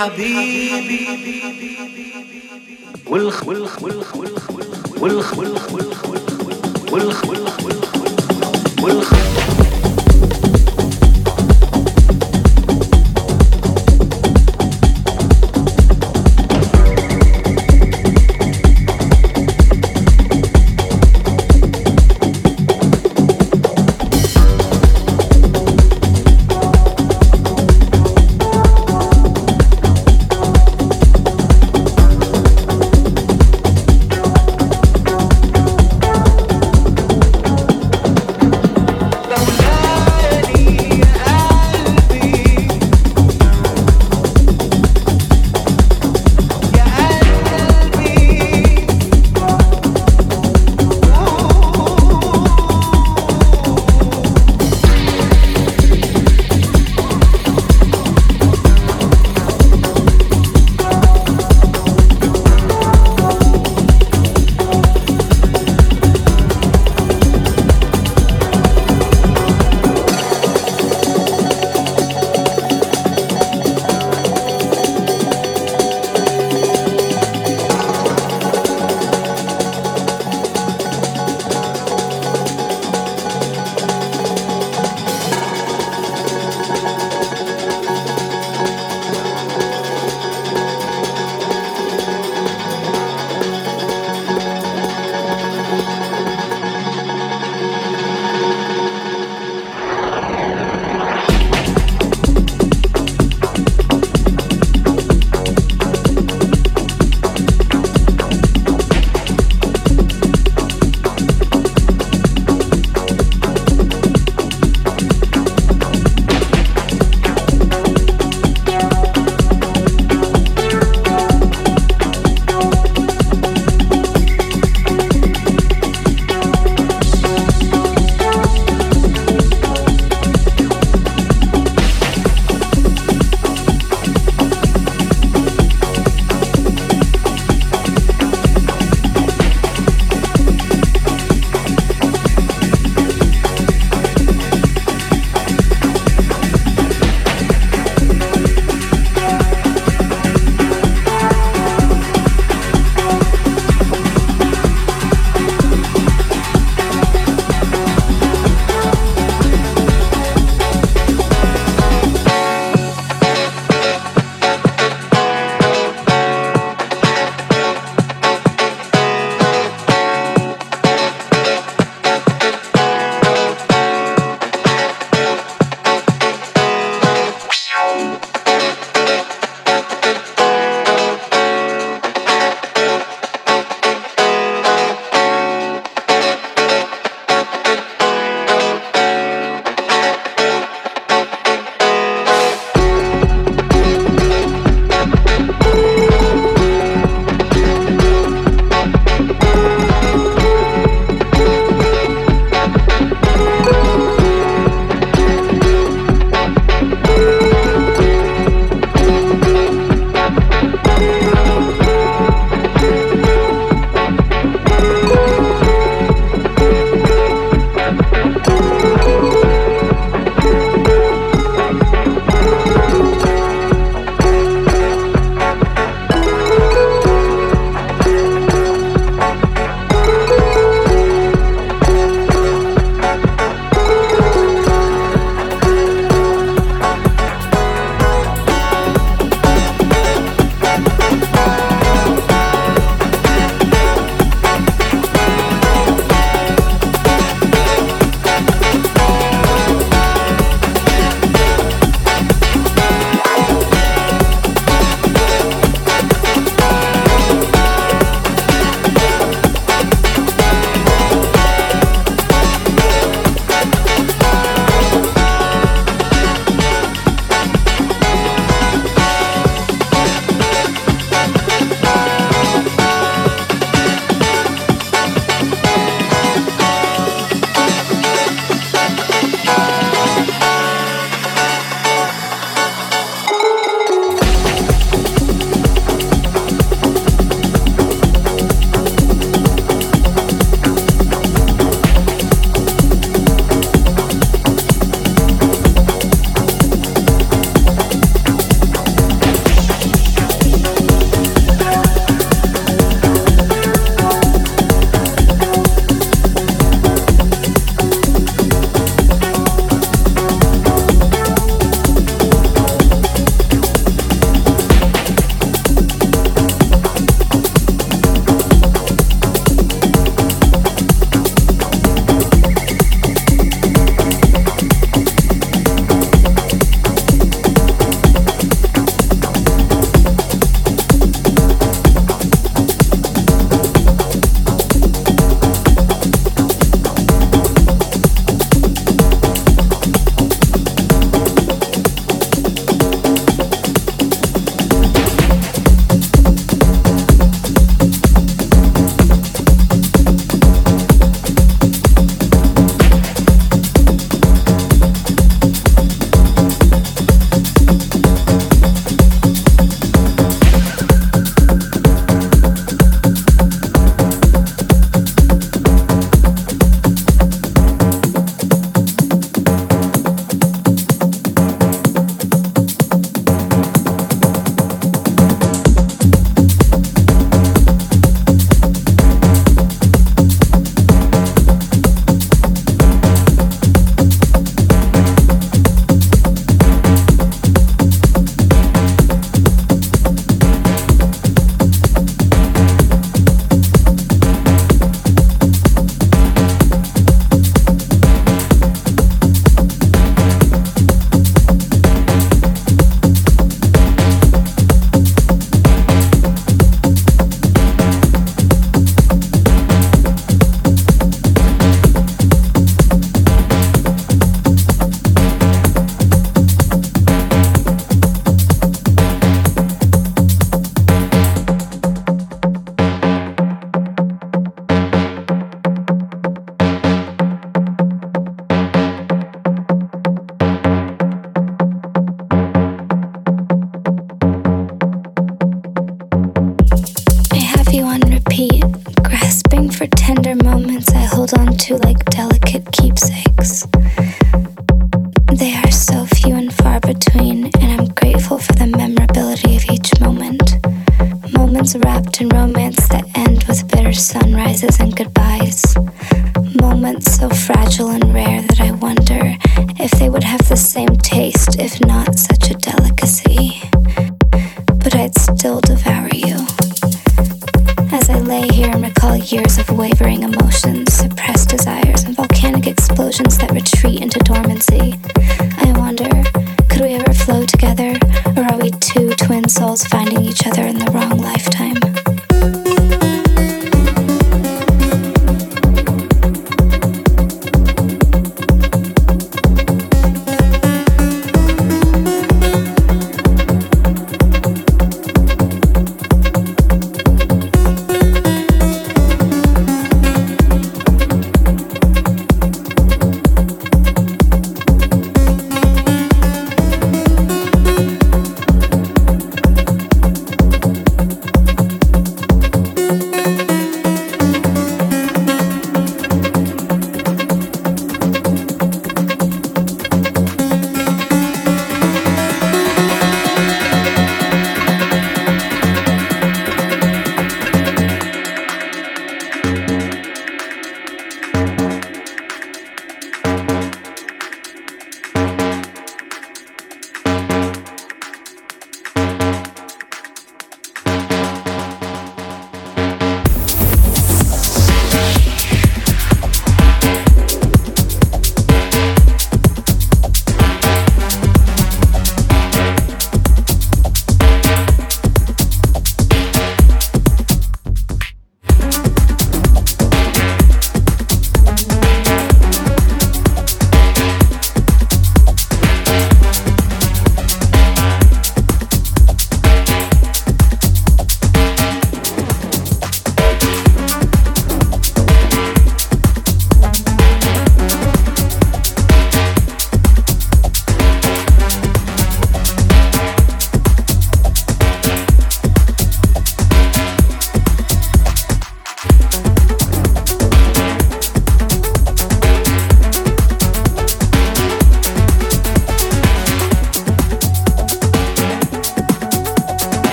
habibi, habibi.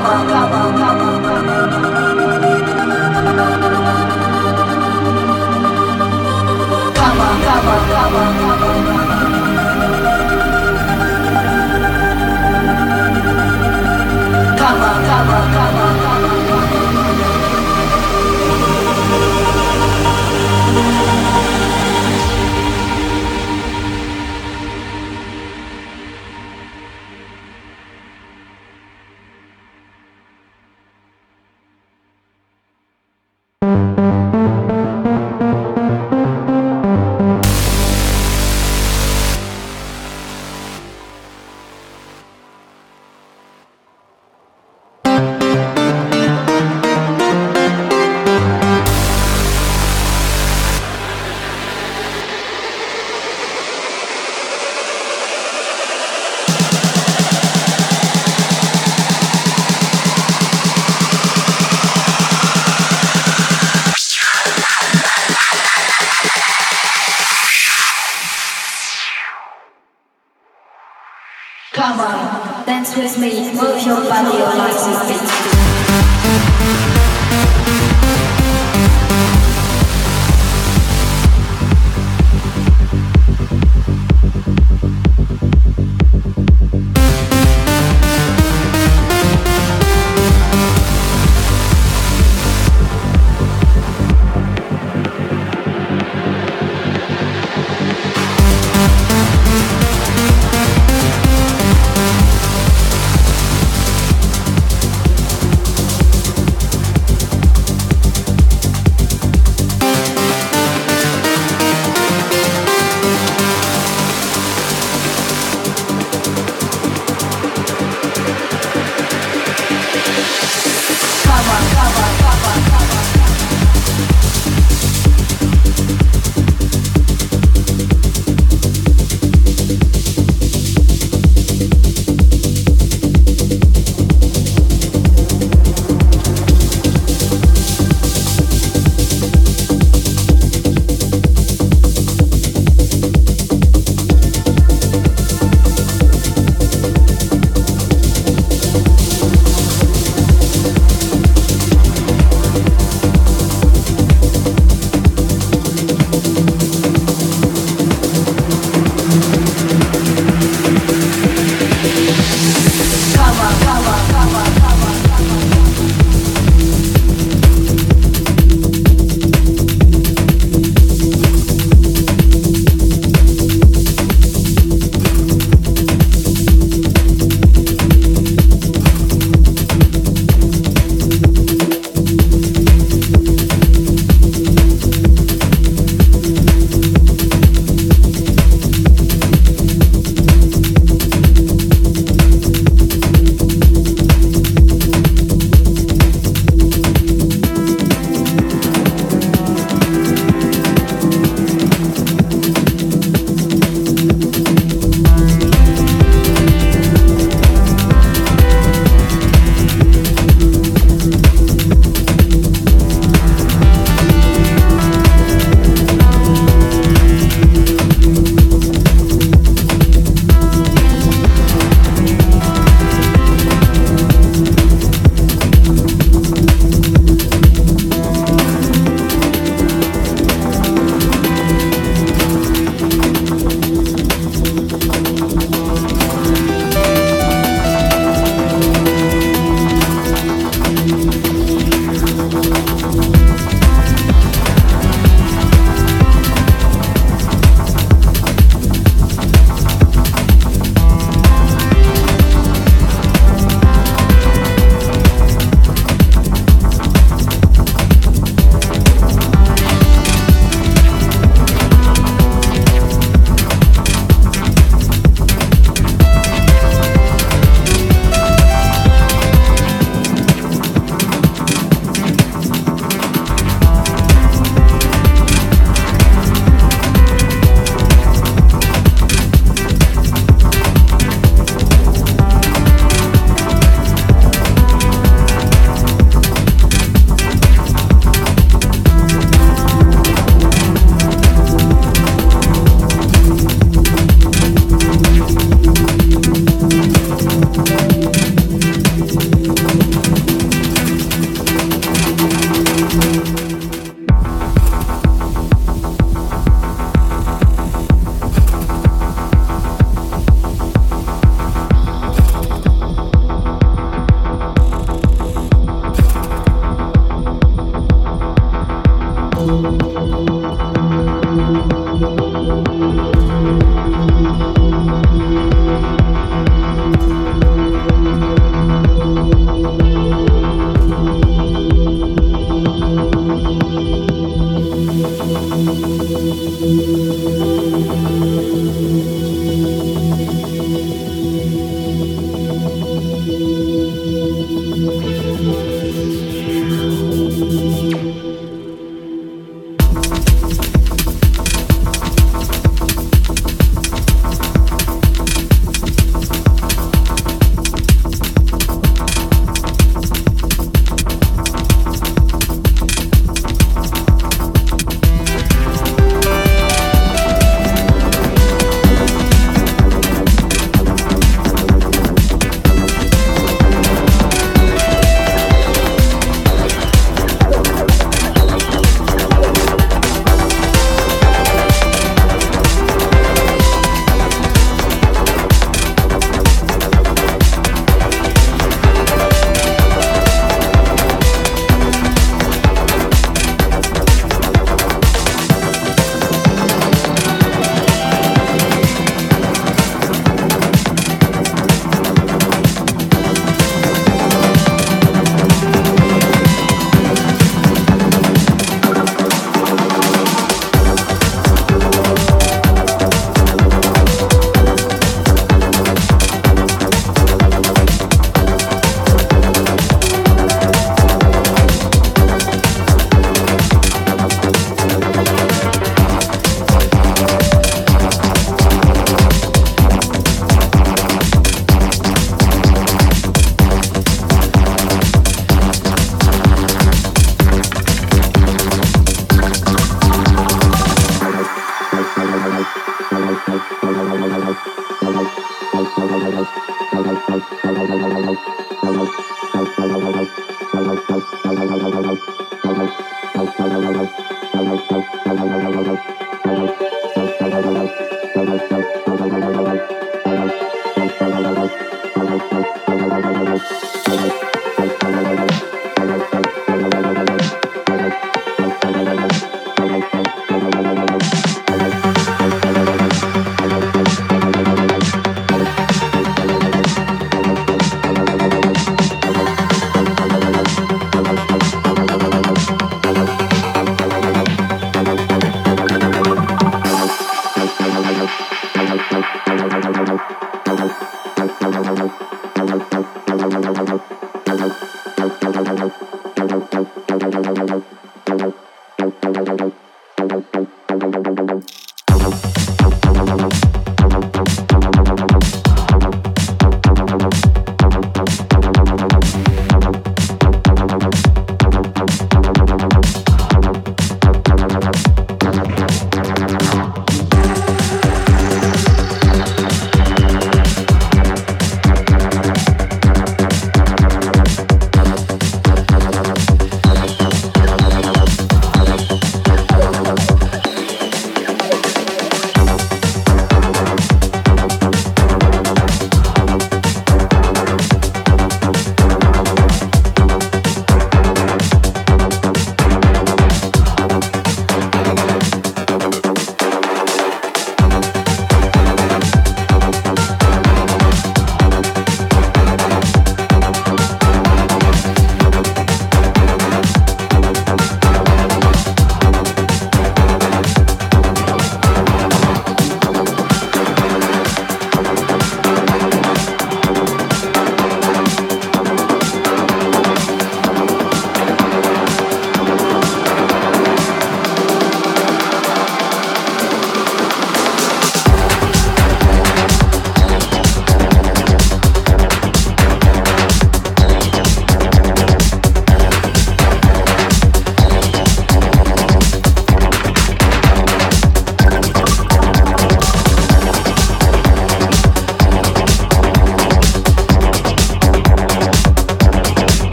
mama.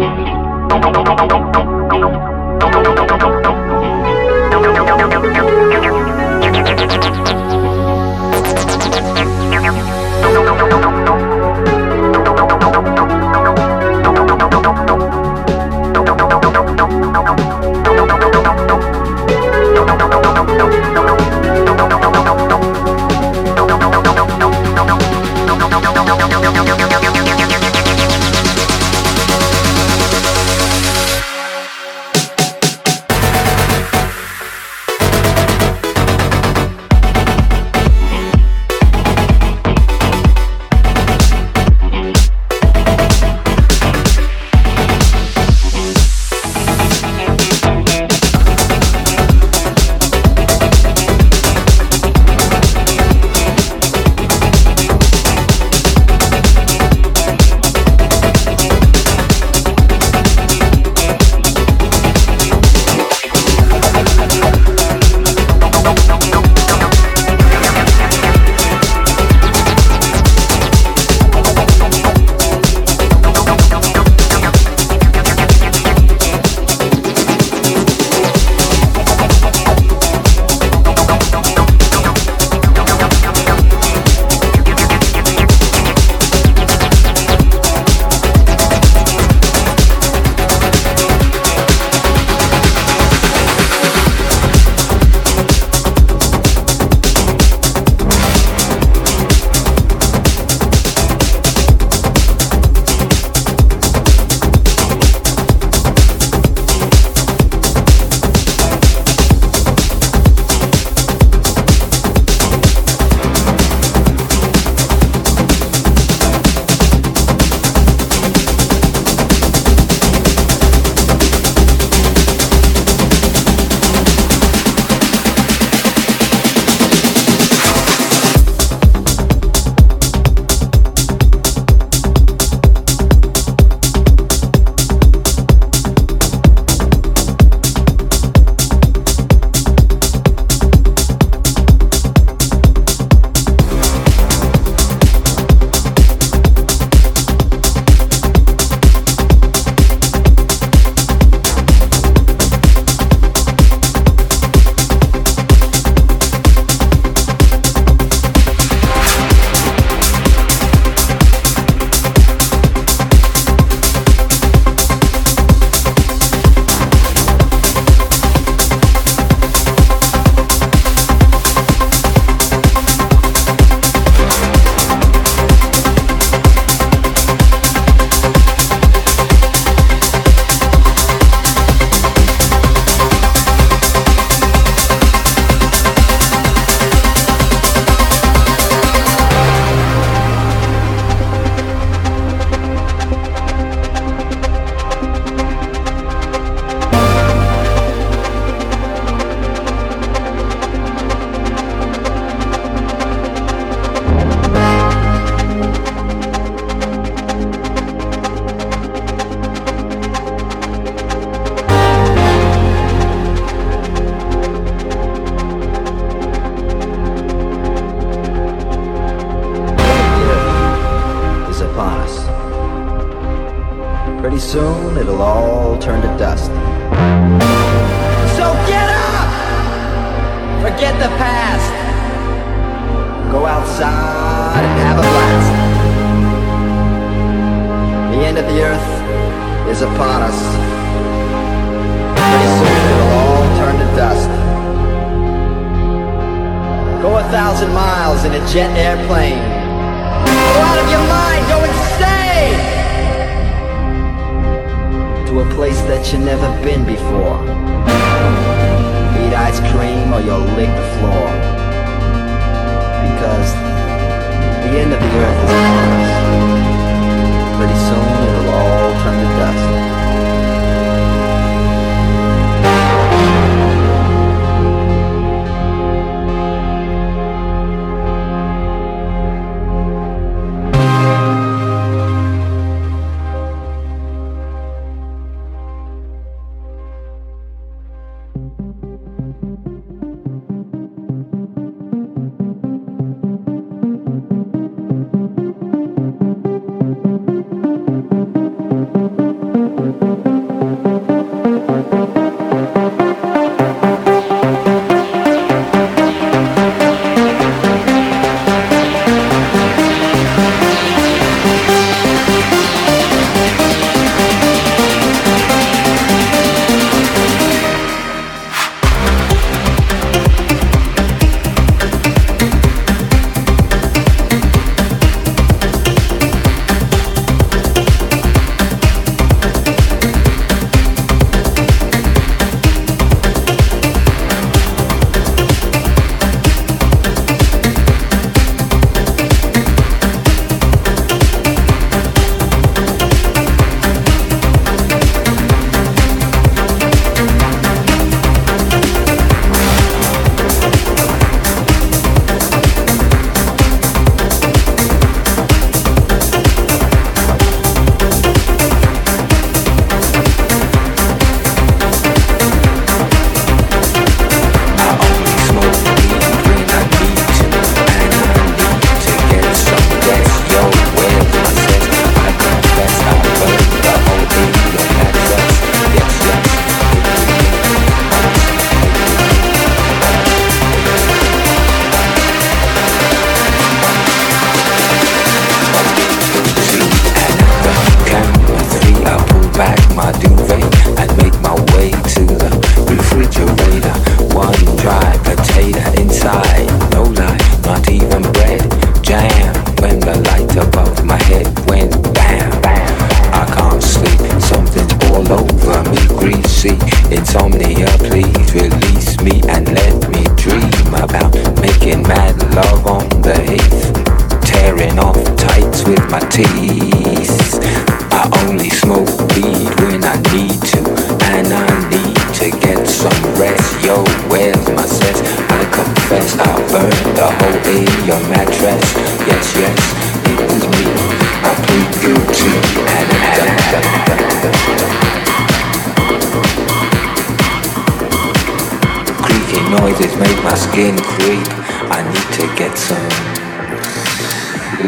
Thank you.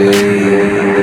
Sleep.